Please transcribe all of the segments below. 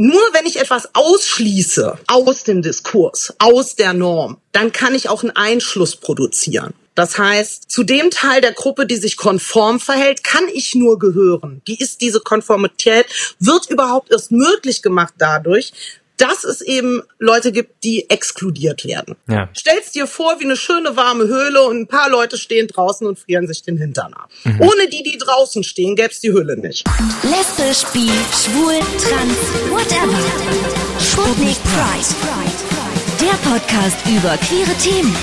nur wenn ich etwas ausschließe aus dem Diskurs, aus der Norm, dann kann ich auch einen Einschluss produzieren. Das heißt, zu dem Teil der Gruppe, die sich konform verhält, kann ich nur gehören. Die ist diese Konformität, wird überhaupt erst möglich gemacht dadurch, dass es eben Leute gibt, die exkludiert werden. Ja. Stell's dir vor wie eine schöne warme Höhle und ein paar Leute stehen draußen und frieren sich den Hintern ab. Mhm. Ohne die, die draußen stehen, gäb's die Höhle nicht. Lesbisch, bi, schwul, trans, whatever. Sputnik Pride. Der Podcast über queere Themen.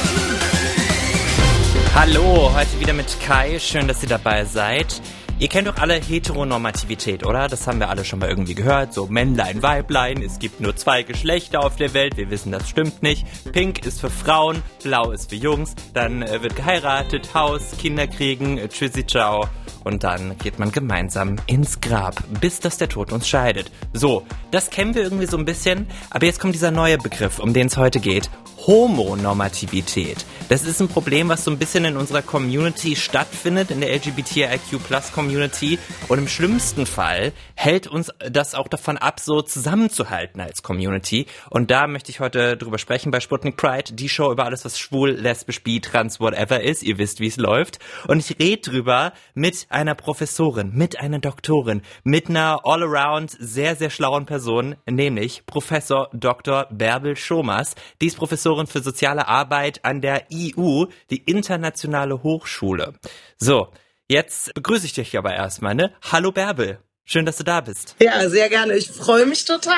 Hallo, heute wieder mit Kai. Schön, dass ihr dabei seid. Ihr kennt doch alle Heteronormativität, oder? Das haben wir alle schon mal irgendwie gehört. So Männlein, Weiblein, es gibt nur zwei Geschlechter auf der Welt. Wir wissen, das stimmt nicht. Pink ist für Frauen, blau ist für Jungs. Dann äh, wird geheiratet, Haus, Kinder kriegen, äh, tschüssi, ciao. Und dann geht man gemeinsam ins Grab, bis dass der Tod uns scheidet. So, das kennen wir irgendwie so ein bisschen. Aber jetzt kommt dieser neue Begriff, um den es heute geht. Homonormativität. Das ist ein Problem, was so ein bisschen in unserer Community stattfindet, in der LGBTIQ-Plus-Community. Und im schlimmsten Fall hält uns das auch davon ab, so zusammenzuhalten als Community. Und da möchte ich heute drüber sprechen bei Sputnik Pride, die Show über alles, was schwul, lesbisch, bi, trans, whatever ist. Ihr wisst, wie es läuft. Und ich rede drüber mit einer Professorin, mit einer Doktorin, mit einer all-around sehr, sehr schlauen Person, nämlich Professor Dr. Bärbel Schomas. Die ist Professorin Professorin für soziale Arbeit an der IU, die Internationale Hochschule. So, jetzt begrüße ich dich aber erstmal, ne? Hallo Bärbel. Schön, dass du da bist. Ja, sehr gerne. Ich freue mich total,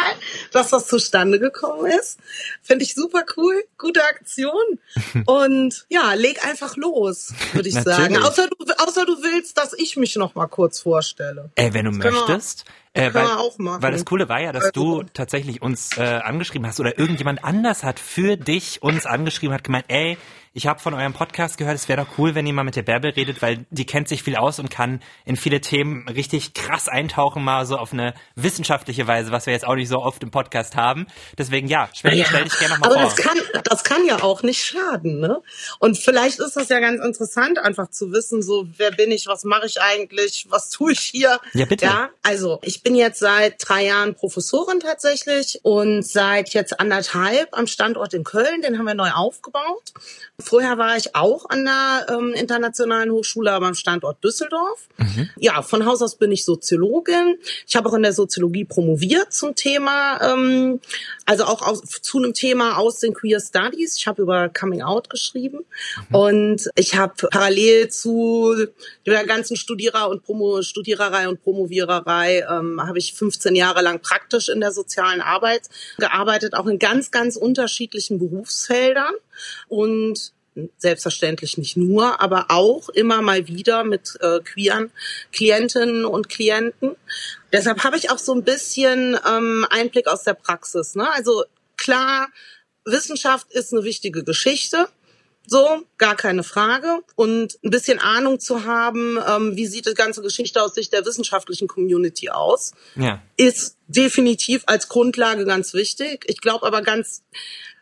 dass das zustande gekommen ist. Finde ich super cool. Gute Aktion. Und ja, leg einfach los, würde ich sagen. Außer du, außer du willst, dass ich mich noch mal kurz vorstelle. Ey, wenn du das möchtest. Äh, weil, weil das Coole war ja, dass du also. tatsächlich uns äh, angeschrieben hast oder irgendjemand anders hat für dich uns angeschrieben, hat gemeint, ey, ich habe von eurem Podcast gehört, es wäre doch cool, wenn ihr mal mit der Bärbel redet, weil die kennt sich viel aus und kann in viele Themen richtig krass eintauchen, mal so auf eine wissenschaftliche Weise, was wir jetzt auch nicht so oft im Podcast haben. Deswegen ja, stell, ja, stell dich gerne nochmal vor. Aber das kann, das kann ja auch nicht schaden, ne? Und vielleicht ist das ja ganz interessant, einfach zu wissen, so wer bin ich, was mache ich eigentlich, was tue ich hier? Ja, bitte. Ja, also ich bin jetzt seit drei Jahren Professorin tatsächlich und seit jetzt anderthalb am Standort in Köln, den haben wir neu aufgebaut. Vorher war ich auch an der ähm, Internationalen Hochschule, aber am Standort Düsseldorf. Mhm. Ja, von Haus aus bin ich Soziologin. Ich habe auch in der Soziologie promoviert zum Thema, ähm, also auch aus, zu einem Thema aus den Queer Studies. Ich habe über Coming Out geschrieben mhm. und ich habe parallel zu der ganzen Studierer und Promo Studiererei und Promoviererei ähm, habe ich 15 Jahre lang praktisch in der sozialen Arbeit gearbeitet, auch in ganz, ganz unterschiedlichen Berufsfeldern und selbstverständlich nicht nur, aber auch immer mal wieder mit äh, queeren Klientinnen und Klienten. Deshalb habe ich auch so ein bisschen ähm, Einblick aus der Praxis. Ne? Also klar, Wissenschaft ist eine wichtige Geschichte. So, gar keine Frage. Und ein bisschen Ahnung zu haben, ähm, wie sieht die ganze Geschichte aus Sicht der wissenschaftlichen Community aus, ja. ist definitiv als Grundlage ganz wichtig. Ich glaube aber ganz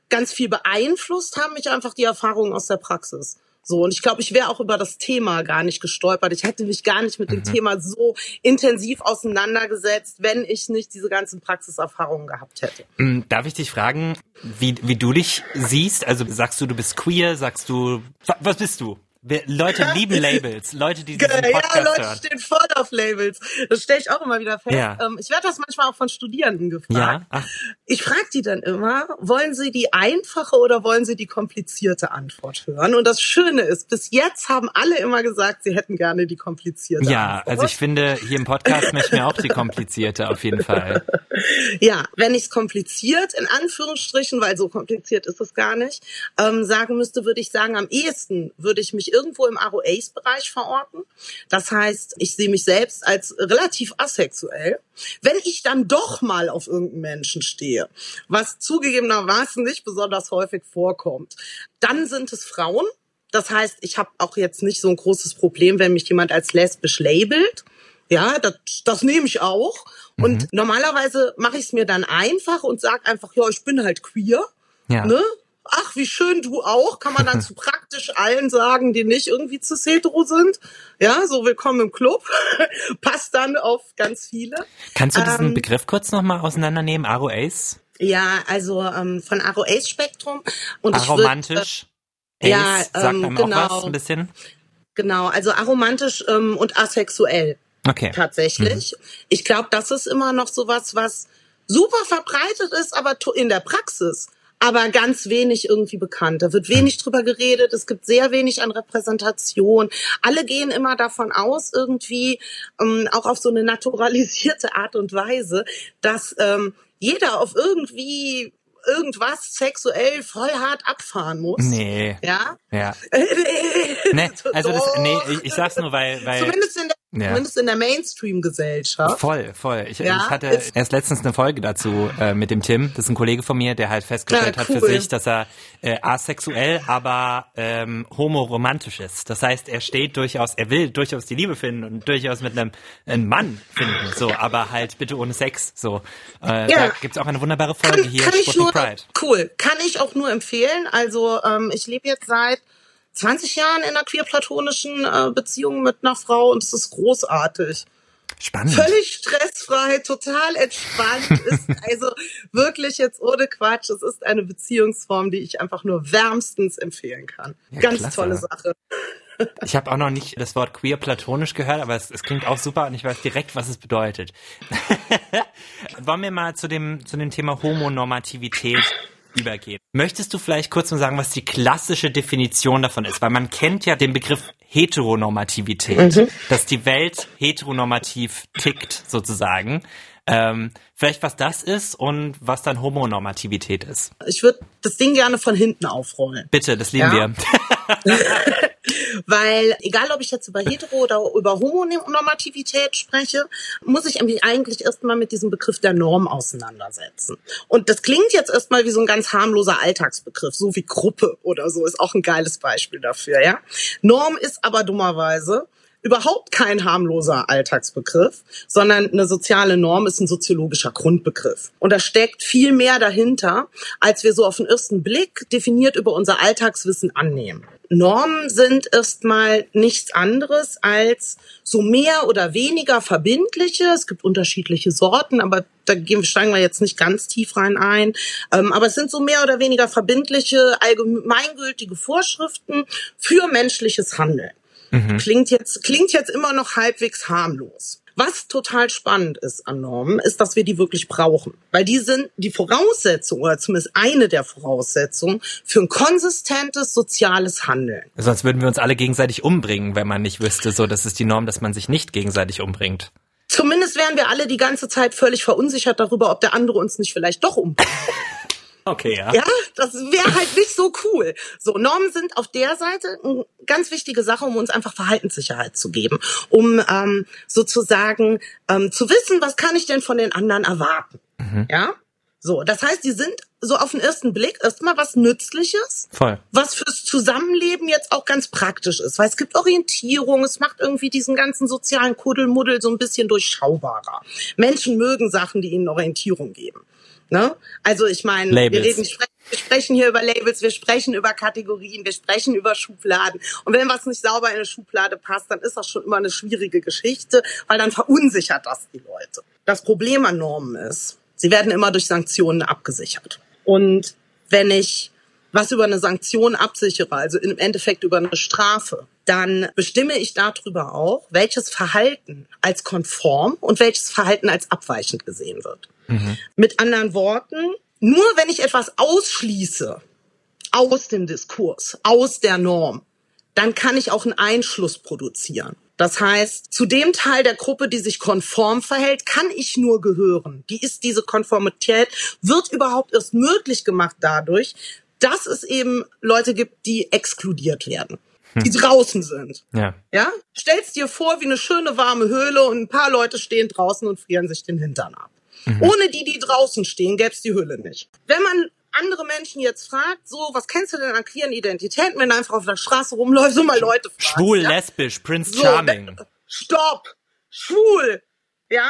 ganz viel beeinflusst haben mich einfach die Erfahrungen aus der Praxis. So, und ich glaube, ich wäre auch über das Thema gar nicht gestolpert. Ich hätte mich gar nicht mit mhm. dem Thema so intensiv auseinandergesetzt, wenn ich nicht diese ganzen Praxiserfahrungen gehabt hätte. Mm, darf ich dich fragen, wie, wie du dich siehst? Also sagst du, du bist queer? Sagst du, was bist du? Leute lieben Labels, Leute, die diesen Podcast Ja, Leute hören. stehen voll auf Labels. Das stelle ich auch immer wieder fest. Ja. Ähm, ich werde das manchmal auch von Studierenden gefragt. Ja? Ich frage die dann immer, wollen sie die einfache oder wollen sie die komplizierte Antwort hören? Und das Schöne ist, bis jetzt haben alle immer gesagt, sie hätten gerne die komplizierte ja, Antwort. Ja, also ich finde, hier im Podcast möchten wir auch die komplizierte auf jeden Fall. Ja, wenn ich es kompliziert, in Anführungsstrichen, weil so kompliziert ist es gar nicht, ähm, sagen müsste, würde ich sagen, am ehesten würde ich mich irgendwo im ROAs-Bereich verorten. Das heißt, ich sehe mich selbst als relativ asexuell. Wenn ich dann doch mal auf irgendeinen Menschen stehe, was zugegebenermaßen nicht besonders häufig vorkommt, dann sind es Frauen. Das heißt, ich habe auch jetzt nicht so ein großes Problem, wenn mich jemand als lesbisch labelt. Ja, das, das nehme ich auch. Und mhm. normalerweise mache ich es mir dann einfach und sage einfach, ja, ich bin halt queer. Ja. Ne? Ach, wie schön du auch, kann man dann zu praktisch allen sagen, die nicht irgendwie zu hetero sind. Ja, so willkommen im Club. Passt dann auf ganz viele. Kannst du diesen ähm, Begriff kurz nochmal auseinandernehmen, ROAs? Ja, also ähm, von Aroace Spektrum. Und Aromantisch. Ich würd, äh, ja, sagt einem genau, auch was ein bisschen. Genau, also aromantisch ähm, und asexuell. Okay. Tatsächlich. Mhm. Ich glaube, das ist immer noch sowas, was super verbreitet ist, aber in der Praxis aber ganz wenig irgendwie bekannt. Da wird wenig drüber geredet. Es gibt sehr wenig an Repräsentation. Alle gehen immer davon aus, irgendwie ähm, auch auf so eine naturalisierte Art und Weise, dass ähm, jeder auf irgendwie irgendwas sexuell voll hart abfahren muss. Nee. Ja? Ja. nee, also das, nee, ich, ich sag's nur, weil, weil. Zumindest in der ja. Zumindest in der Mainstream-Gesellschaft. Voll, voll. Ich, ja, ich hatte erst letztens eine Folge dazu äh, mit dem Tim. Das ist ein Kollege von mir, der halt festgestellt ja, cool. hat für sich, dass er äh, asexuell, aber ähm, homoromantisch ist. Das heißt, er steht durchaus, er will durchaus die Liebe finden und durchaus mit einem, einem Mann finden. So, aber halt bitte ohne Sex. So, äh, ja. da gibt's auch eine wunderbare Folge kann, hier. Kann ich nur, Pride. Cool, kann ich auch nur empfehlen. Also ähm, ich lebe jetzt seit 20 Jahren in einer queer-platonischen äh, Beziehung mit einer Frau und es ist großartig. Spannend. Völlig stressfrei, total entspannt. ist also wirklich jetzt ohne Quatsch. Es ist eine Beziehungsform, die ich einfach nur wärmstens empfehlen kann. Ja, Ganz klasse. tolle Sache. Ich habe auch noch nicht das Wort queer platonisch gehört, aber es, es, klingt auch super und ich weiß direkt, was es bedeutet. Wollen wir mal zu dem, zu dem Thema Homonormativität übergehen. Möchtest du vielleicht kurz mal sagen, was die klassische Definition davon ist? Weil man kennt ja den Begriff Heteronormativität, mhm. dass die Welt heteronormativ tickt sozusagen. Ähm, vielleicht was das ist und was dann Homonormativität ist. Ich würde das Ding gerne von hinten aufrollen. Bitte, das lieben ja? wir. Weil egal, ob ich jetzt über Hetero oder über Homonormativität spreche, muss ich mich eigentlich erstmal mit diesem Begriff der Norm auseinandersetzen. Und das klingt jetzt erstmal wie so ein ganz harmloser Alltagsbegriff, so wie Gruppe oder so, ist auch ein geiles Beispiel dafür, ja. Norm ist aber dummerweise überhaupt kein harmloser Alltagsbegriff, sondern eine soziale Norm ist ein soziologischer Grundbegriff. Und da steckt viel mehr dahinter, als wir so auf den ersten Blick definiert über unser Alltagswissen annehmen. Normen sind erstmal nichts anderes als so mehr oder weniger verbindliche. Es gibt unterschiedliche Sorten, aber da steigen wir jetzt nicht ganz tief rein ein. Ähm, aber es sind so mehr oder weniger verbindliche, allgemeingültige Vorschriften für menschliches Handeln. Mhm. Klingt jetzt, klingt jetzt immer noch halbwegs harmlos. Was total spannend ist an Normen, ist, dass wir die wirklich brauchen. Weil die sind die Voraussetzung oder zumindest eine der Voraussetzungen für ein konsistentes soziales Handeln. Sonst würden wir uns alle gegenseitig umbringen, wenn man nicht wüsste, so, das ist die Norm, dass man sich nicht gegenseitig umbringt. Zumindest wären wir alle die ganze Zeit völlig verunsichert darüber, ob der andere uns nicht vielleicht doch umbringt. Okay, ja. Ja, das wäre halt nicht so cool. So, Normen sind auf der Seite eine ganz wichtige Sache, um uns einfach Verhaltenssicherheit zu geben, um ähm, sozusagen ähm, zu wissen, was kann ich denn von den anderen erwarten. Mhm. Ja, so, das heißt, die sind so auf den ersten Blick erstmal was Nützliches, Voll. was fürs Zusammenleben jetzt auch ganz praktisch ist, weil es gibt Orientierung, es macht irgendwie diesen ganzen sozialen Kuddelmuddel so ein bisschen durchschaubarer. Menschen mögen Sachen, die ihnen Orientierung geben. Ne? Also ich meine, wir reden, wir sprechen hier über Labels, wir sprechen über Kategorien, wir sprechen über Schubladen. Und wenn was nicht sauber in eine Schublade passt, dann ist das schon immer eine schwierige Geschichte, weil dann verunsichert das die Leute. Das Problem an Normen ist, sie werden immer durch Sanktionen abgesichert. Und wenn ich was über eine Sanktion absichere, also im Endeffekt über eine Strafe, dann bestimme ich darüber auch, welches Verhalten als konform und welches Verhalten als abweichend gesehen wird. Mhm. Mit anderen Worten, nur wenn ich etwas ausschließe aus dem Diskurs, aus der Norm, dann kann ich auch einen Einschluss produzieren. Das heißt, zu dem Teil der Gruppe, die sich konform verhält, kann ich nur gehören. Die ist diese Konformität, wird überhaupt erst möglich gemacht dadurch, dass es eben Leute gibt, die exkludiert werden die hm. draußen sind. Ja. Ja? Stellst dir vor, wie eine schöne warme Höhle und ein paar Leute stehen draußen und frieren sich den Hintern ab. Mhm. Ohne die, die draußen stehen, gäbe es die Höhle nicht. Wenn man andere Menschen jetzt fragt, so, was kennst du denn an queeren Identitäten, wenn du einfach auf der Straße rumläufst, so mal Leute fragst. Schwul, ja? lesbisch, Prince so, Charming. Stopp! Schwul! Ja?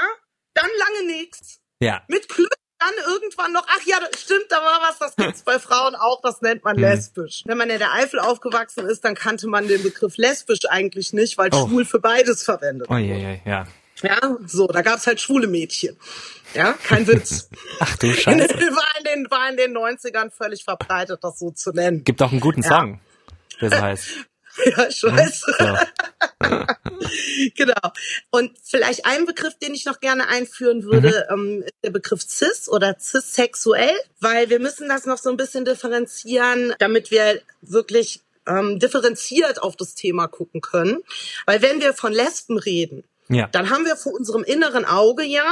Dann lange nichts. Ja. Mit Klöten dann irgendwann noch, ach ja, das stimmt, da war was, das gibt's bei Frauen auch, das nennt man Mhm. lesbisch. Wenn man in der Eifel aufgewachsen ist, dann kannte man den Begriff lesbisch eigentlich nicht, weil Oh. schwul für beides verwendet. Oh je, je, ja. Ja, so, da gab's halt schwule Mädchen. Ja, kein Witz. Ach du Scheiße. war, in den, war in den 90ern völlig verbreitet, das so zu nennen. Gibt auch einen guten Ja. Song, der so heißt. Ja, ich weiß. So. genau. Und vielleicht ein Begriff, den ich noch gerne einführen würde, ähm, ist der Begriff cis oder cissexuell, weil wir müssen das noch so ein bisschen differenzieren, damit wir wirklich ähm, differenziert auf das Thema gucken können. Weil wenn wir von Lesben reden, Ja, dann haben wir vor unserem inneren Auge ja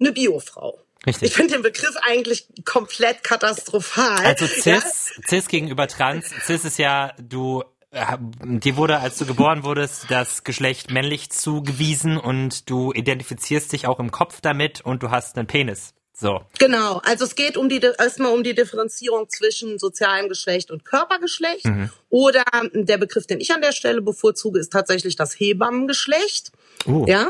eine Biofrau. Ich richtig. finde den Begriff eigentlich komplett katastrophal. Also Ja? cis, cis gegenüber trans. Cis ist ja, du, dir wurde, als du geboren wurdest, das Geschlecht männlich zugewiesen und du identifizierst dich auch im Kopf damit und du hast einen Penis. So. Genau, also es geht um die erstmal um die Differenzierung zwischen sozialem Geschlecht und Körpergeschlecht. Oder der Begriff, den ich an der Stelle bevorzuge, ist tatsächlich das Hebammengeschlecht. Uh. Ja,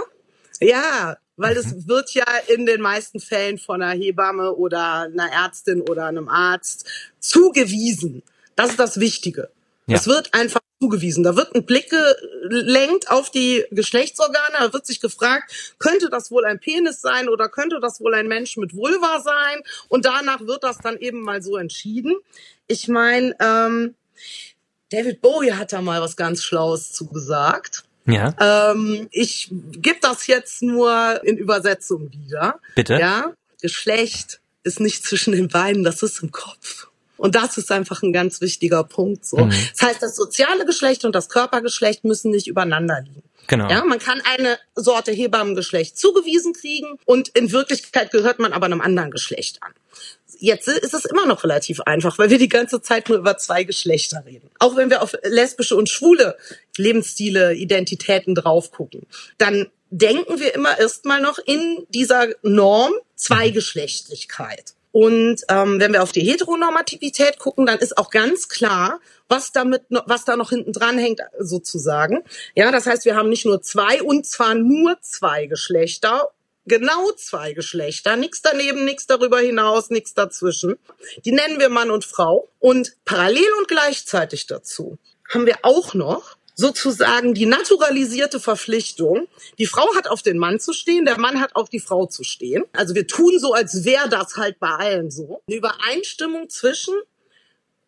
ja, weil es wird ja in den meisten Fällen von einer Hebamme oder einer Ärztin oder einem Arzt zugewiesen. Das ist das Wichtige. Ja. Es wird einfach zugewiesen. Da wird ein Blick gelenkt auf die Geschlechtsorgane. Da wird sich gefragt, könnte das wohl ein Penis sein oder könnte das wohl ein Mensch mit Vulva sein? Und danach wird das dann eben mal so entschieden. Ich meine, ähm, David Bowie hat da mal was ganz Schlaues zugesagt. Ja, Ähm, ich gebe das jetzt nur in Übersetzung wieder. Bitte? Ja, Geschlecht ist nicht zwischen den Beinen, das ist im Kopf. Und das ist einfach ein ganz wichtiger Punkt. So, Mhm. das heißt, das soziale Geschlecht und das Körpergeschlecht müssen nicht übereinander liegen. genau. Ja, man kann eine Sorte Hebammengeschlecht zugewiesen kriegen und in Wirklichkeit gehört man aber einem anderen Geschlecht an. Jetzt ist es immer noch relativ einfach, weil wir die ganze Zeit nur über zwei Geschlechter reden. Auch wenn wir auf lesbische und schwule Lebensstile, Identitäten drauf gucken, dann denken wir immer erstmal noch in dieser Norm Zweigeschlechtlichkeit. Und ähm, wenn wir auf die Heteronormativität gucken, dann ist auch ganz klar, was damit, was da noch hinten dran hängt, sozusagen. Ja, das heißt, wir haben nicht nur zwei und zwar nur zwei Geschlechter, genau zwei Geschlechter, nichts daneben, nichts darüber hinaus, nichts dazwischen. Die nennen wir Mann und Frau. Und parallel und gleichzeitig dazu haben wir auch noch sozusagen die naturalisierte Verpflichtung. Die Frau hat auf den Mann zu stehen, der Mann hat auf die Frau zu stehen. Also wir tun so, als wäre das halt bei allen so. Eine Übereinstimmung zwischen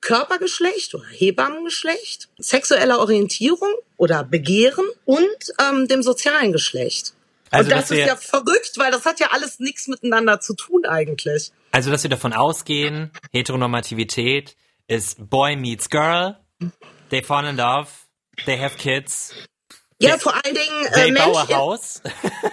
Körpergeschlecht oder Hebammengeschlecht, sexueller Orientierung oder Begehren und ähm, dem sozialen Geschlecht. Also, und das ist ja verrückt, weil das hat ja alles nichts miteinander zu tun eigentlich. Also, dass wir davon ausgehen, Heteronormativität ist Boy meets Girl, they fall in love, they have kids, Ja, vor allen Dingen äh, they Mensch, baue a house.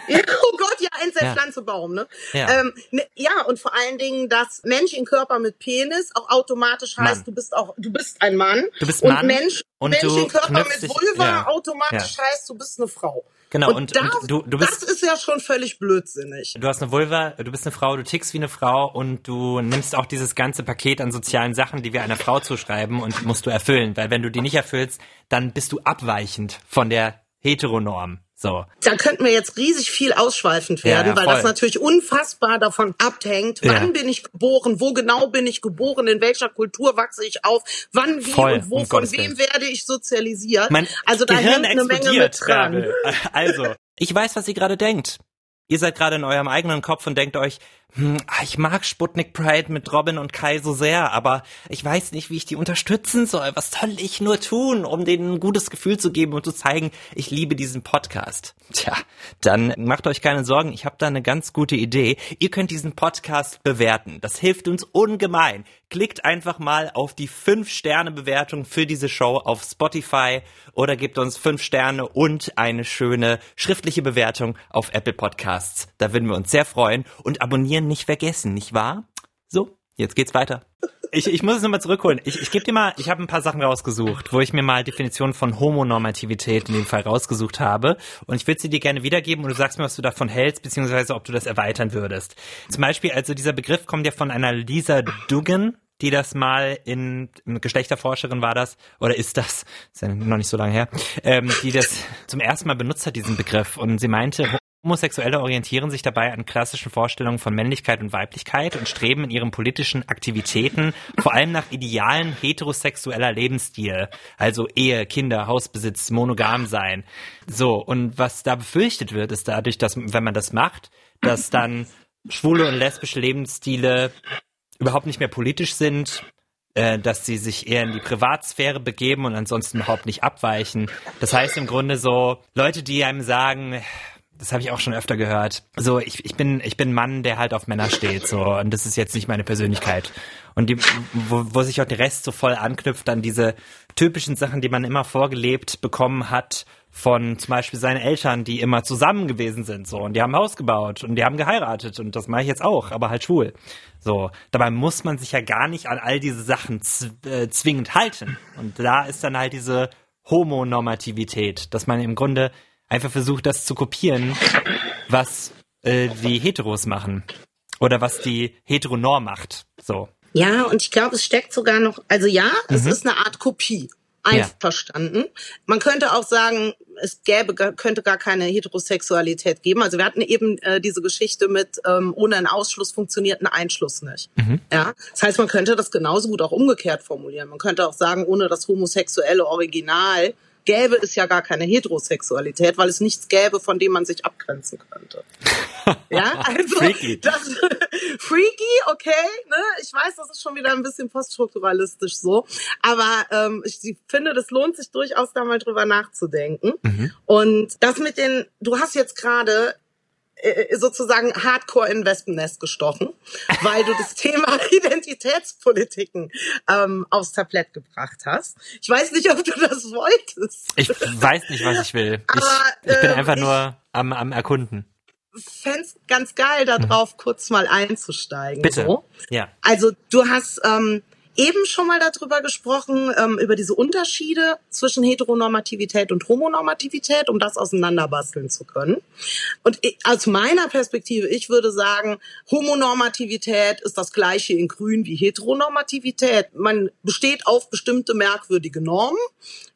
Ja, oh Gott, ja, Einzel, Ja. Pflanze, Baum, ne? Ja. Ähm, ne, ja, und vor allen Dingen, dass Mensch in Körper mit Penis auch automatisch heißt, Mann. du bist auch, du bist ein Mann. Du bist und Mann Mensch, und Mensch du in Körper mit dich- Vulva ja. automatisch heißt, du bist eine Frau. Genau, und, und- da, und du- du bist- das ist ja schon völlig blödsinnig. Du hast eine Vulva, du bist eine Frau, du tickst wie eine Frau und du nimmst auch dieses ganze Paket an sozialen Sachen, die wir einer Frau zuschreiben und musst du erfüllen, weil wenn du die nicht erfüllst, dann bist du abweichend von der Heteronorm. So. Da könnten wir jetzt riesig viel ausschweifend werden, Ja, ja, weil das natürlich unfassbar davon abhängt, Ja. wann bin ich geboren, wo genau bin ich geboren, in welcher Kultur wachse ich auf, wann, wie Voll, und wo, um von Gottes wem Willen. werde ich sozialisiert. Mein also da Gehirn hängt eine Menge mit dran. Bärbel. Also, ich weiß, was ihr gerade denkt. Ihr seid gerade in eurem eigenen Kopf und denkt euch, hm, ah, ich mag Sputnik Pride mit Robin und Kai so sehr, aber ich weiß nicht, wie ich die unterstützen soll. Was soll ich nur tun, um denen ein gutes Gefühl zu geben und zu zeigen, ich liebe diesen Podcast? Tja, dann macht euch keine Sorgen, ich habe da eine ganz gute Idee. Ihr könnt diesen Podcast bewerten. Das hilft uns ungemein. Klickt einfach mal auf die 5-Sterne-Bewertung für diese Show auf Spotify oder gebt uns 5 Sterne und eine schöne schriftliche Bewertung auf Apple Podcasts. Da würden wir uns sehr freuen. Und abonnieren nicht vergessen, nicht wahr? So, jetzt geht's weiter. Ich, ich muss es nochmal zurückholen. Ich, ich gebe dir mal, ich habe ein paar Sachen rausgesucht, wo ich mir mal Definitionen von Homonormativität in dem Fall rausgesucht habe. Und ich würde sie dir gerne wiedergeben und du sagst mir, was du davon hältst, beziehungsweise ob du das erweitern würdest. Zum Beispiel, also dieser Begriff kommt ja von einer Lisa Duggan, die das mal in Geschlechterforscherin war das oder ist das ist ja noch nicht so lange her, ähm, die das zum ersten Mal benutzt hat diesen Begriff und sie meinte Homosexuelle orientieren sich dabei an klassischen Vorstellungen von Männlichkeit und Weiblichkeit und streben in ihren politischen Aktivitäten vor allem nach Idealen heterosexueller Lebensstil, also Ehe, Kinder, Hausbesitz, monogam sein. So, und was da befürchtet wird, ist dadurch, dass, wenn man das macht, dass dann schwule und lesbische Lebensstile überhaupt nicht mehr politisch sind, äh, dass sie sich eher in die Privatsphäre begeben und ansonsten überhaupt nicht abweichen. Das heißt im Grunde so, Leute, die einem sagen, das habe ich auch schon öfter gehört. So, ich, ich bin ich bin Mann, der halt auf Männer steht, so und das ist jetzt nicht meine Persönlichkeit. Und die, wo, wo sich auch der Rest so voll anknüpft an diese typischen Sachen, die man immer vorgelebt bekommen hat von zum Beispiel seinen Eltern, die immer zusammen gewesen sind, so und die haben Haus gebaut und die haben geheiratet und das mache ich jetzt auch, aber halt schwul. So, dabei muss man sich ja gar nicht an all diese Sachen äh, zwingend halten. Und da ist dann halt diese Homonormativität, dass man im Grunde einfach versucht, das zu kopieren, was äh, die Heteros machen. Oder was die Heteronorm macht. So. Ja, und ich glaube, es steckt sogar noch, also ja, mhm. es ist eine Art Kopie. Einverstanden. Ja. Man könnte auch sagen, es gäbe, könnte gar keine Heterosexualität geben. Also wir hatten eben äh, diese Geschichte mit ähm, ohne einen Ausschluss funktioniert ein Einschluss nicht. Mhm. Ja, das heißt, man könnte das genauso gut auch umgekehrt formulieren. Man könnte auch sagen, ohne das homosexuelle Original gäbe es ja gar keine Heterosexualität, weil es nichts gäbe, von dem man sich abgrenzen könnte. ja, also freaky. Das, freaky, okay, ne? Ich weiß, das ist schon wieder ein bisschen poststrukturalistisch so, aber ähm, ich, finde, das lohnt sich durchaus, da mal drüber nachzudenken. Mhm. Und das mit den, du hast jetzt gerade sozusagen hardcore in Wespennest gestochen, weil du das Thema Identitätspolitiken ähm, aufs Tablett gebracht hast. Ich weiß nicht, ob du das wolltest. Ich weiß nicht, was ich will. Aber, ich, ich bin ähm, einfach nur am, am Erkunden. Fände ganz geil, darauf mhm. kurz mal einzusteigen. Bitte. So. Ja. Also du hast ähm, eben schon mal darüber gesprochen, ähm, über diese Unterschiede zwischen Heteronormativität und Homonormativität, um das auseinanderbasteln zu können. Und ich, aus meiner Perspektive, ich würde sagen, Homonormativität ist das gleiche in Grün wie Heteronormativität. Man besteht auf bestimmte merkwürdige Normen,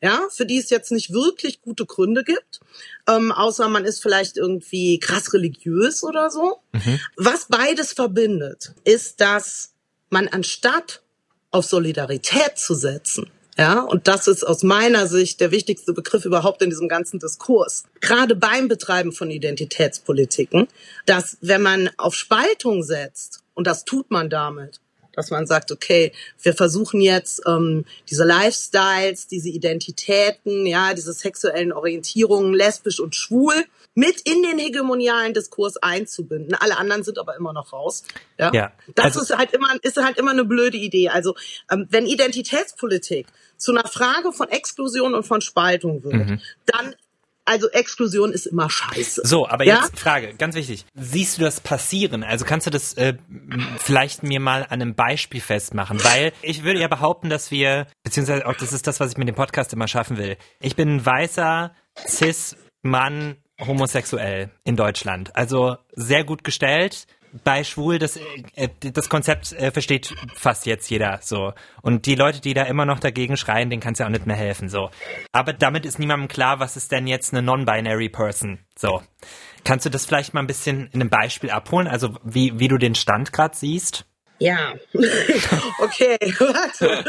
ja, für die es jetzt nicht wirklich gute Gründe gibt. Ähm, außer man ist vielleicht irgendwie krass religiös oder so. Mhm. Was beides verbindet, ist, dass man anstatt auf Solidarität zu setzen. Ja, und das ist aus meiner Sicht der wichtigste Begriff überhaupt in diesem ganzen Diskurs. Gerade beim Betreiben von Identitätspolitiken, dass wenn man auf Spaltung setzt, und das tut man damit, dass man sagt, okay, wir versuchen jetzt ähm, diese Lifestyles, diese Identitäten, ja, diese sexuellen Orientierungen, lesbisch und schwul, mit in den hegemonialen Diskurs einzubinden. Alle anderen sind aber immer noch raus. Ja, ja das also, ist halt immer ist halt immer eine blöde Idee. Also ähm, wenn Identitätspolitik zu einer Frage von Exklusion und von Spaltung wird, mhm. dann also Exklusion ist immer scheiße. So, aber ja? jetzt Frage, ganz wichtig. Siehst du das passieren? Also kannst du das äh, vielleicht mir mal an einem Beispiel festmachen? Weil ich würde ja behaupten, dass wir, beziehungsweise auch das ist das, was ich mit dem Podcast immer schaffen will. Ich bin ein weißer, cis Mann, homosexuell in Deutschland. Also sehr gut gestellt, bei schwul, das, äh, das Konzept äh, versteht fast jetzt jeder so. Und die Leute, die da immer noch dagegen schreien, denen kann es ja auch nicht mehr helfen. so. Aber damit ist niemandem klar, was ist denn jetzt eine non-binary Person. So. Kannst du das vielleicht mal ein bisschen in einem Beispiel abholen? Also wie, wie du den Stand gerade siehst? Ja, okay, warte.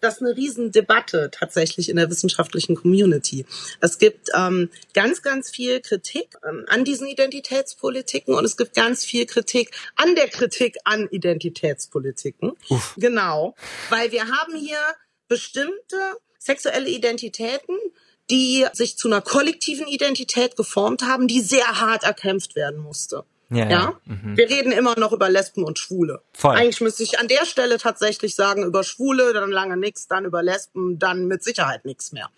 Das ist eine Riesendebatte tatsächlich in der wissenschaftlichen Community. Es gibt ähm, ganz, ganz viel Kritik ähm, an diesen Identitätspolitiken und es gibt ganz viel Kritik an der Kritik an Identitätspolitiken. Uff. Genau, weil wir haben hier bestimmte sexuelle Identitäten, die sich zu einer kollektiven Identität geformt haben, die sehr hart erkämpft werden musste. Ja, ja? Mhm. Wir reden immer noch über Lesben und Schwule. Voll. Eigentlich müsste ich an der Stelle tatsächlich sagen, über Schwule, dann lange nichts, dann über Lesben, dann mit Sicherheit nichts mehr.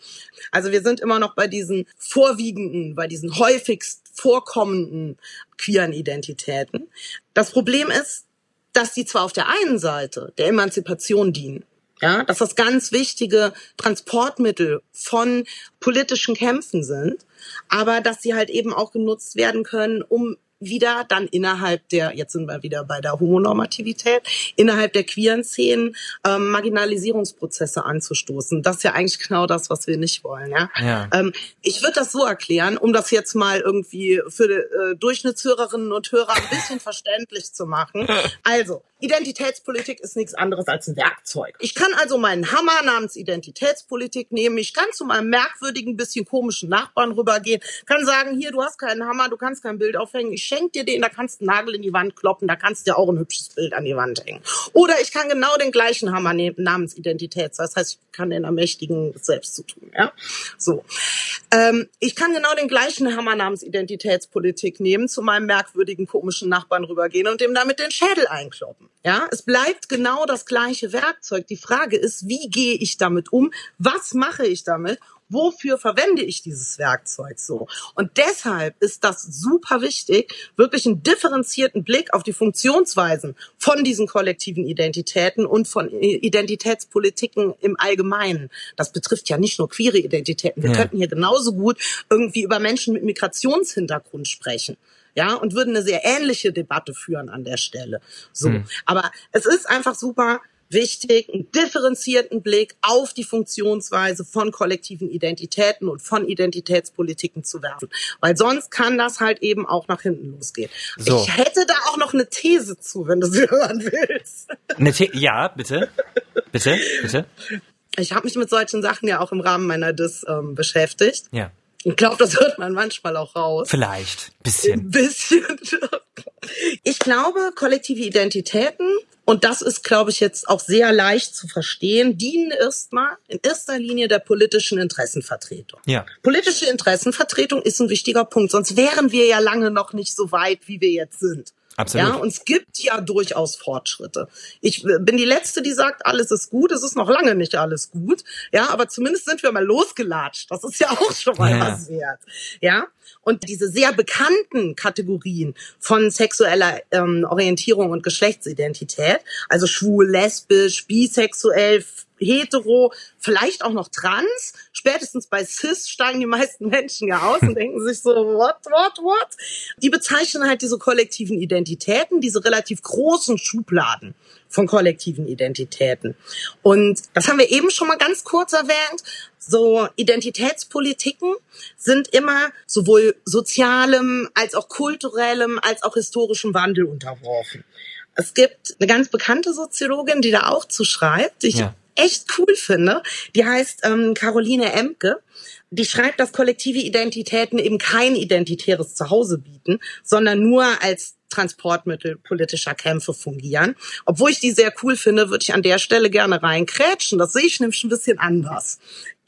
Also wir sind immer noch bei diesen vorwiegenden, bei diesen häufigst vorkommenden queeren Identitäten. Das Problem ist, dass die zwar auf der einen Seite der Emanzipation dienen, ja, dass das ganz wichtige Transportmittel von politischen Kämpfen sind, aber dass sie halt eben auch genutzt werden können, um wieder dann innerhalb der, jetzt sind wir wieder bei der Homonormativität, innerhalb der queeren Szenen ähm, Marginalisierungsprozesse anzustoßen. Das ist ja eigentlich genau das, was wir nicht wollen. Ja? ja. Ähm, ich würde das so erklären, um das jetzt mal irgendwie für äh, Durchschnittshörerinnen und Hörer ein bisschen verständlich zu machen. Also, Identitätspolitik ist nichts anderes als ein Werkzeug. Ich kann also meinen Hammer namens Identitätspolitik nehmen. Ich kann zu meinem merkwürdigen, bisschen komischen Nachbarn rübergehen, kann sagen, hier, du hast keinen Hammer, du kannst kein Bild aufhängen. Ich schenke dir den, da kannst du einen Nagel in die Wand kloppen, da kannst du dir auch ein hübsches Bild an die Wand hängen. Oder ich kann genau den gleichen Hammer nehmen, namens Identität. Das heißt, ich kann den ermächtigen, selbst zu tun. Ja, so. Ähm, ich kann genau den gleichen Hammer namens Identitätspolitik nehmen, zu meinem merkwürdigen, komischen Nachbarn rübergehen und dem damit den Schädel einkloppen. Ja, es bleibt genau das gleiche Werkzeug. Die Frage ist, wie gehe ich damit um? Was mache ich damit? Wofür verwende ich dieses Werkzeug so? Und deshalb ist das super wichtig, wirklich einen differenzierten Blick auf die Funktionsweisen von diesen kollektiven Identitäten und von Identitätspolitiken im Allgemeinen. Das betrifft ja nicht nur queere Identitäten. Wir ja. könnten hier genauso gut irgendwie über Menschen mit Migrationshintergrund sprechen ja, und würden eine sehr ähnliche Debatte führen an der Stelle. So. Hm. Aber es ist einfach super wichtig, einen differenzierten Blick auf die Funktionsweise von kollektiven Identitäten und von Identitätspolitiken zu werfen. Weil sonst kann das halt eben auch nach hinten losgehen. So. Ich hätte da auch noch eine These zu, wenn du sie hören willst. Eine The ja, bitte. Bitte, bitte. Ich habe mich mit solchen Sachen ja auch im Rahmen meiner Dis ähm, beschäftigt. Ja. Ich glaube, das hört man manchmal auch raus. Vielleicht. Bisschen. Ein bisschen. Ich glaube, kollektive Identitäten, und das ist, glaube ich, jetzt auch sehr leicht zu verstehen, dienen erstmal in erster Linie der politischen Interessenvertretung. Ja. Politische Interessenvertretung ist ein wichtiger Punkt, sonst wären wir ja lange noch nicht so weit, wie wir jetzt sind. Absolut. Ja, und es gibt ja durchaus Fortschritte. Ich bin die Letzte, die sagt, alles ist gut. Es ist noch lange nicht alles gut. Ja, aber zumindest sind wir mal losgelatscht. Das ist ja auch schon mal ja. was wert. Ja, und diese sehr bekannten Kategorien von sexueller ähm, Orientierung und Geschlechtsidentität, also schwul, lesbisch, bisexuell, hetero, vielleicht auch noch trans. Spätestens bei cis steigen die meisten Menschen ja aus und denken sich so, what, what, what? Die bezeichnen halt diese kollektiven Identitäten, diese relativ großen Schubladen von kollektiven Identitäten. Und das haben wir eben schon mal ganz kurz erwähnt. So Identitätspolitiken sind immer sowohl sozialem als auch kulturellem als auch historischem Wandel unterworfen. Es gibt eine ganz bekannte Soziologin, die da auch zu schreibt, ich ja. Echt cool finde. Die heißt ähm, Caroline Emke. Die schreibt, dass kollektive Identitäten eben kein identitäres Zuhause bieten, sondern nur als Transportmittel politischer Kämpfe fungieren. Obwohl ich die sehr cool finde, würde ich an der Stelle gerne reinkrätschen. Das sehe ich nämlich ein bisschen anders.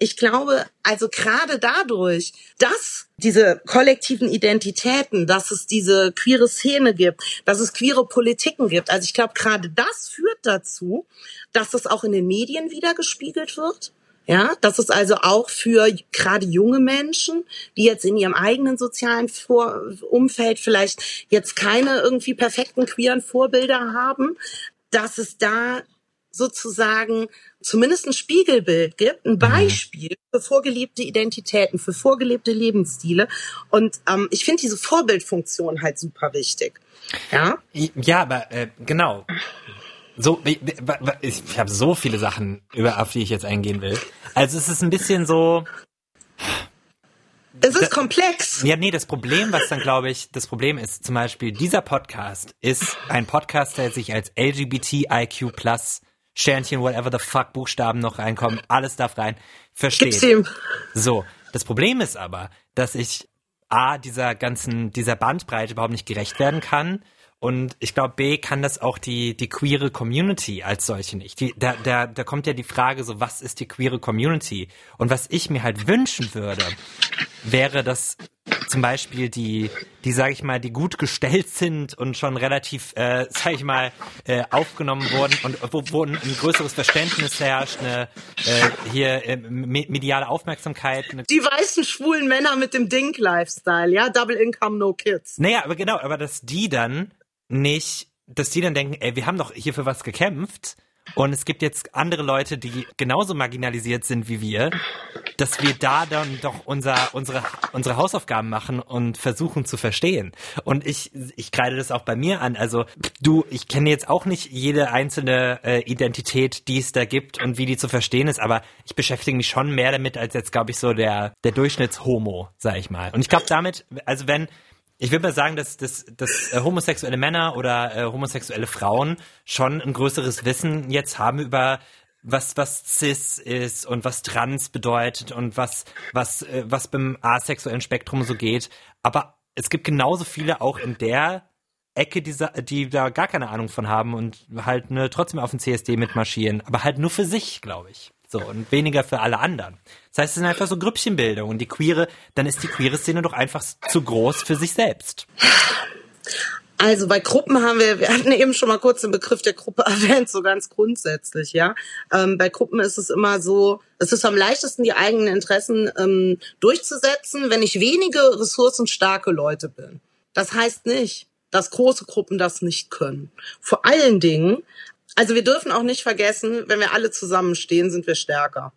Ich glaube, also gerade dadurch, dass diese kollektiven Identitäten, dass es diese queere Szene gibt, dass es queere Politiken gibt. Also ich glaube, gerade das führt dazu, dass das auch in den Medien wieder gespiegelt wird ja, das ist also auch für gerade junge Menschen, die jetzt in ihrem eigenen sozialen Vor Umfeld vielleicht jetzt keine irgendwie perfekten queeren Vorbilder haben, dass es da sozusagen zumindest ein Spiegelbild gibt, ein mhm. Beispiel für vorgelebte Identitäten, für vorgelebte Lebensstile. Und ähm, ich finde diese Vorbildfunktion halt super wichtig. Ja, ja aber äh, genau. So, ich, ich habe so viele Sachen, über auf die ich jetzt eingehen will. Also es ist ein bisschen so. Es ist komplex. Ja, nee, das Problem, was dann glaube ich, das Problem ist zum Beispiel, dieser Podcast ist ein Podcast, der sich als LGBTIQ plus Sternchen, whatever the fuck, Buchstaben noch reinkommen, alles darf rein, versteht. Ihm. So, das Problem ist aber, dass ich A, dieser ganzen, dieser Bandbreite überhaupt nicht gerecht werden kann und ich glaube, B kann das auch die, die queere Community als solche nicht. Die, da, da, da kommt ja die Frage so, was ist die queere Community? Und was ich mir halt wünschen würde, wäre, dass zum Beispiel die, die sage ich mal, die gut gestellt sind und schon relativ, äh, sage ich mal, äh, aufgenommen wurden und wo, wo ein, größeres Verständnis herrscht, eine äh, hier äh, mediale Aufmerksamkeit. die weißen schwulen Männer mit dem Dink-Lifestyle, ja, Double Income, No Kids. Naja, aber genau, aber dass die dann nicht, dass die dann denken, ey, wir haben doch hier für was gekämpft und es gibt jetzt andere Leute, die genauso marginalisiert sind wie wir, dass wir da dann doch unser, unsere, unsere Hausaufgaben machen und versuchen zu verstehen. Und ich, ich kreide das auch bei mir an. Also du, ich kenne jetzt auch nicht jede einzelne äh, Identität, die es da gibt und wie die zu verstehen ist, aber ich beschäftige mich schon mehr damit als jetzt, glaube ich, so der, der Durchschnittshomo, sag ich mal. Und ich glaube damit, also wenn, ich würde mal sagen, dass, dass, dass äh, homosexuelle Männer oder äh, homosexuelle Frauen schon ein größeres Wissen jetzt haben über was was cis ist und was trans bedeutet und was was äh, was beim asexuellen Spektrum so geht, aber es gibt genauso viele auch in der Ecke, die, die da gar keine Ahnung von haben und halt ne, trotzdem auf dem CSD mitmarschieren, aber halt nur für sich, glaube ich. So, und weniger für alle anderen. Das heißt, es sind einfach so Grüppchenbildung und die queere, dann ist die queere Szene doch einfach zu groß für sich selbst. Also bei Gruppen haben wir, wir hatten eben schon mal kurz den Begriff der Gruppe erwähnt, so ganz grundsätzlich, ja. Ähm, bei Gruppen ist es immer so, es ist am leichtesten, die eigenen Interessen ähm, durchzusetzen, wenn ich wenige ressourcenstarke Leute bin. Das heißt nicht, dass große Gruppen das nicht können. Vor allen Dingen, also wir dürfen auch nicht vergessen, wenn wir alle zusammenstehen, sind wir stärker.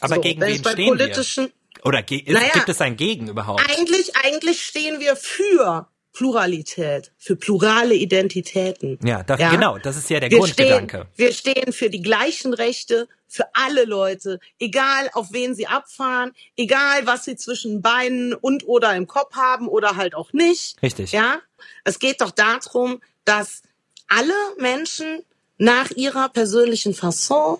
Aber so, gegen wen stehen wir? Oder naja, gibt es ein Gegen überhaupt? Eigentlich, eigentlich stehen wir für Pluralität, für plurale Identitäten. Ja, das, ja? genau, das ist ja der wir Grundgedanke. Stehen, wir stehen für die gleichen Rechte für alle Leute, egal auf wen sie abfahren, egal was sie zwischen Beinen und oder im Kopf haben oder halt auch nicht. Richtig. Ja, es geht doch darum, dass alle Menschen nach ihrer persönlichen Fasson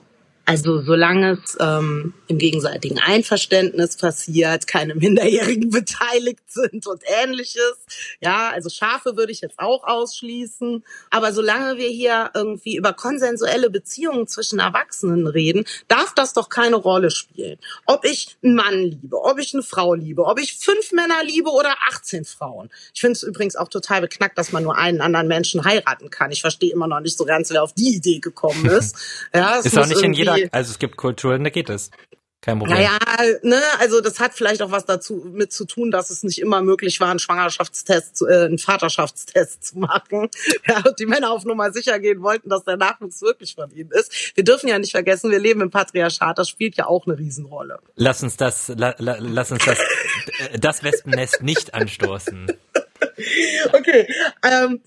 also solange es ähm, im gegenseitigen Einverständnis passiert, keine Minderjährigen beteiligt sind und ähnliches. Ja, also Schafe würde ich jetzt auch ausschließen. Aber solange wir hier irgendwie über konsensuelle Beziehungen zwischen Erwachsenen reden, darf das doch keine Rolle spielen. Ob ich einen Mann liebe, ob ich eine Frau liebe, ob ich fünf Männer liebe oder 18 Frauen. Ich finde es übrigens auch total beknackt, dass man nur einen anderen Menschen heiraten kann. Ich verstehe immer noch nicht so ganz, wer auf die Idee gekommen ist. Ja, es ist auch nicht in jeder also es gibt Kulturen, da geht es. Kein Problem. Naja, ne, also das hat vielleicht auch was dazu mit zu tun, dass es nicht immer möglich war, einen Schwangerschaftstest, äh, einen Vaterschaftstest zu machen. Ja, und die Männer auf Nummer sicher gehen wollten, dass der Nachwuchs wirklich von ihnen ist. Wir dürfen ja nicht vergessen, wir leben im Patriarchat, das spielt ja auch eine Riesenrolle. Lass uns das, la, la, lass uns das, das Wespennest nicht anstoßen. Okay, ähm,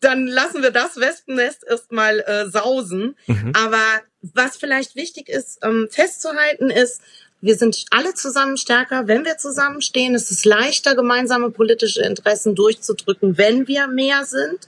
dann lassen wir das Wespennest erstmal äh, sausen. Mhm. Aber was vielleicht wichtig ist, ähm, festzuhalten ist, wir sind alle zusammen stärker, wenn wir zusammenstehen. Es ist leichter, gemeinsame politische Interessen durchzudrücken, wenn wir mehr sind.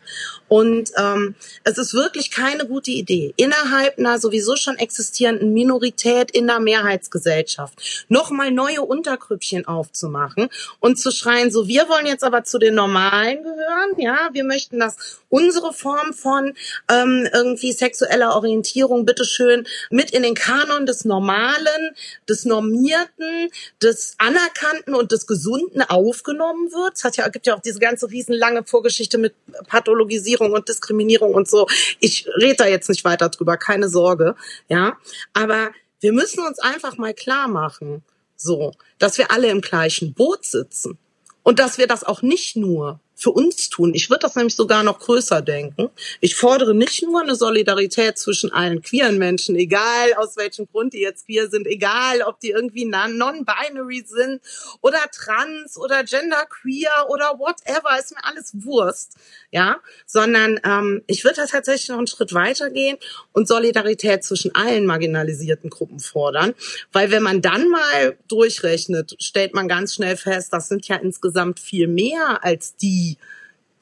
Und ähm, es ist wirklich keine gute Idee, innerhalb einer sowieso schon existierenden Minorität in der Mehrheitsgesellschaft nochmal neue Untergrüppchen aufzumachen und zu schreien, so wir wollen jetzt aber zu den Normalen gehören, ja, wir möchten, dass unsere Form von ähm, irgendwie sexueller Orientierung bitteschön mit in den Kanon des Normalen, des Normierten, des Anerkannten und des Gesunden aufgenommen wird. Es hat ja, gibt ja auch diese ganze riesenlange Vorgeschichte mit Pathologisierung und Diskriminierung und so. Ich rede da jetzt nicht weiter drüber, keine Sorge, ja. Aber wir müssen uns einfach mal klar machen, so, dass wir alle im gleichen Boot sitzen und dass wir das auch nicht nur für uns tun. Ich würde das nämlich sogar noch größer denken. Ich fordere nicht nur eine Solidarität zwischen allen queeren Menschen, egal aus welchem Grund die jetzt queer sind, egal ob die irgendwie non-binary sind oder trans oder genderqueer oder whatever, ist mir alles Wurst, ja, sondern ähm, ich würde da tatsächlich noch einen Schritt weiter gehen und Solidarität zwischen allen marginalisierten Gruppen fordern, weil wenn man dann mal durchrechnet, stellt man ganz schnell fest, das sind ja insgesamt viel mehr als die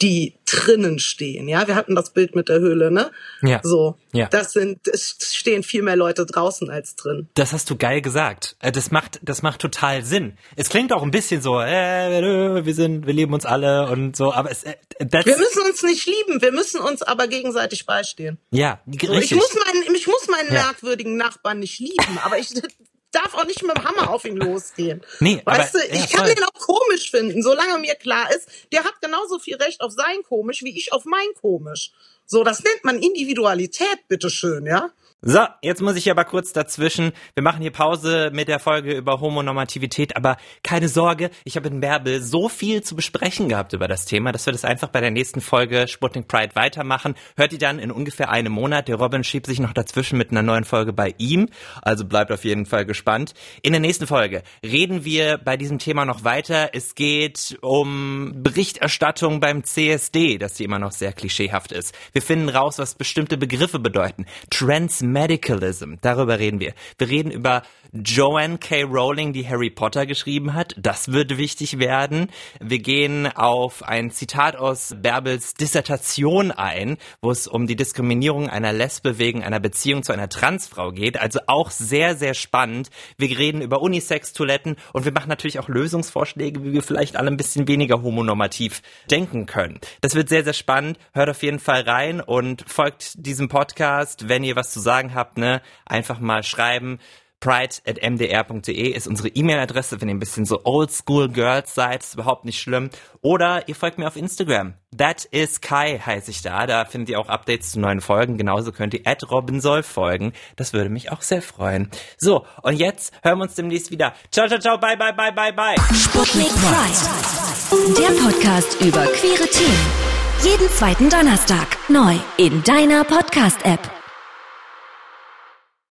die drinnen stehen. Ja, wir hatten das Bild mit der Höhle, ne? Ja. So. Ja. Das sind, es stehen viel mehr Leute draußen als drin. Das hast du geil gesagt. Äh, das macht, das macht total Sinn. Es klingt auch ein bisschen so, äh, wir sind, wir lieben uns alle und so, aber es, äh, wir müssen uns nicht lieben, wir müssen uns aber gegenseitig beistehen. Ja, richtig. Ich muss meinen, ich muss meinen ja. merkwürdigen Nachbarn nicht lieben, aber ich darf auch nicht mit dem Hammer auf ihn losgehen. Nee, weißt aber, du, ich ja, kann den auch komisch finden, solange mir klar ist, der hat genauso viel Recht auf sein komisch wie ich auf mein komisch. So, das nennt man Individualität, bitteschön, ja? So, jetzt muss ich aber kurz dazwischen. Wir machen hier Pause mit der Folge über Homonormativität, aber keine Sorge, ich habe in Bärbel so viel zu besprechen gehabt über das Thema, dass wir das einfach bei der nächsten Folge Sputnik Pride weitermachen. Hört ihr dann in ungefähr einem Monat. Der Robin schiebt sich noch dazwischen mit einer neuen Folge bei ihm, also bleibt auf jeden Fall gespannt. In der nächsten Folge reden wir bei diesem Thema noch weiter. Es geht um Berichterstattung beim CSD, dass die immer noch sehr klischeehaft ist. Wir finden raus, was bestimmte Begriffe bedeuten. Trans Medicalism, darüber reden wir. Wir reden über Joanne K. Rowling, die Harry Potter geschrieben hat. Das wird wichtig werden. Wir gehen auf ein Zitat aus Bärbels Dissertation ein, wo es um die Diskriminierung einer Lesbe wegen einer Beziehung zu einer Transfrau geht. Also auch sehr, sehr spannend. Wir reden über Unisex-Toiletten und wir machen natürlich auch Lösungsvorschläge, wie wir vielleicht alle ein bisschen weniger homonormativ denken können. Das wird sehr, sehr spannend. Hört auf jeden Fall rein und folgt diesem Podcast, wenn ihr was zu sagen habt, ne, einfach mal schreiben. pride.mdr.de ist unsere E-Mail-Adresse, wenn ihr ein bisschen so Oldschool Girls seid, ist überhaupt nicht schlimm. Oder ihr folgt mir auf Instagram. That is Kai heiße ich da. Da findet ihr auch Updates zu neuen Folgen. Genauso könnt ihr at Robinsoll folgen. Das würde mich auch sehr freuen. So, und jetzt hören wir uns demnächst wieder. Ciao, ciao, ciao, bye, bye, bye, bye, bye. Sputnik Pride. Der Podcast über queere Themen. Jeden zweiten Donnerstag neu in deiner Podcast-App.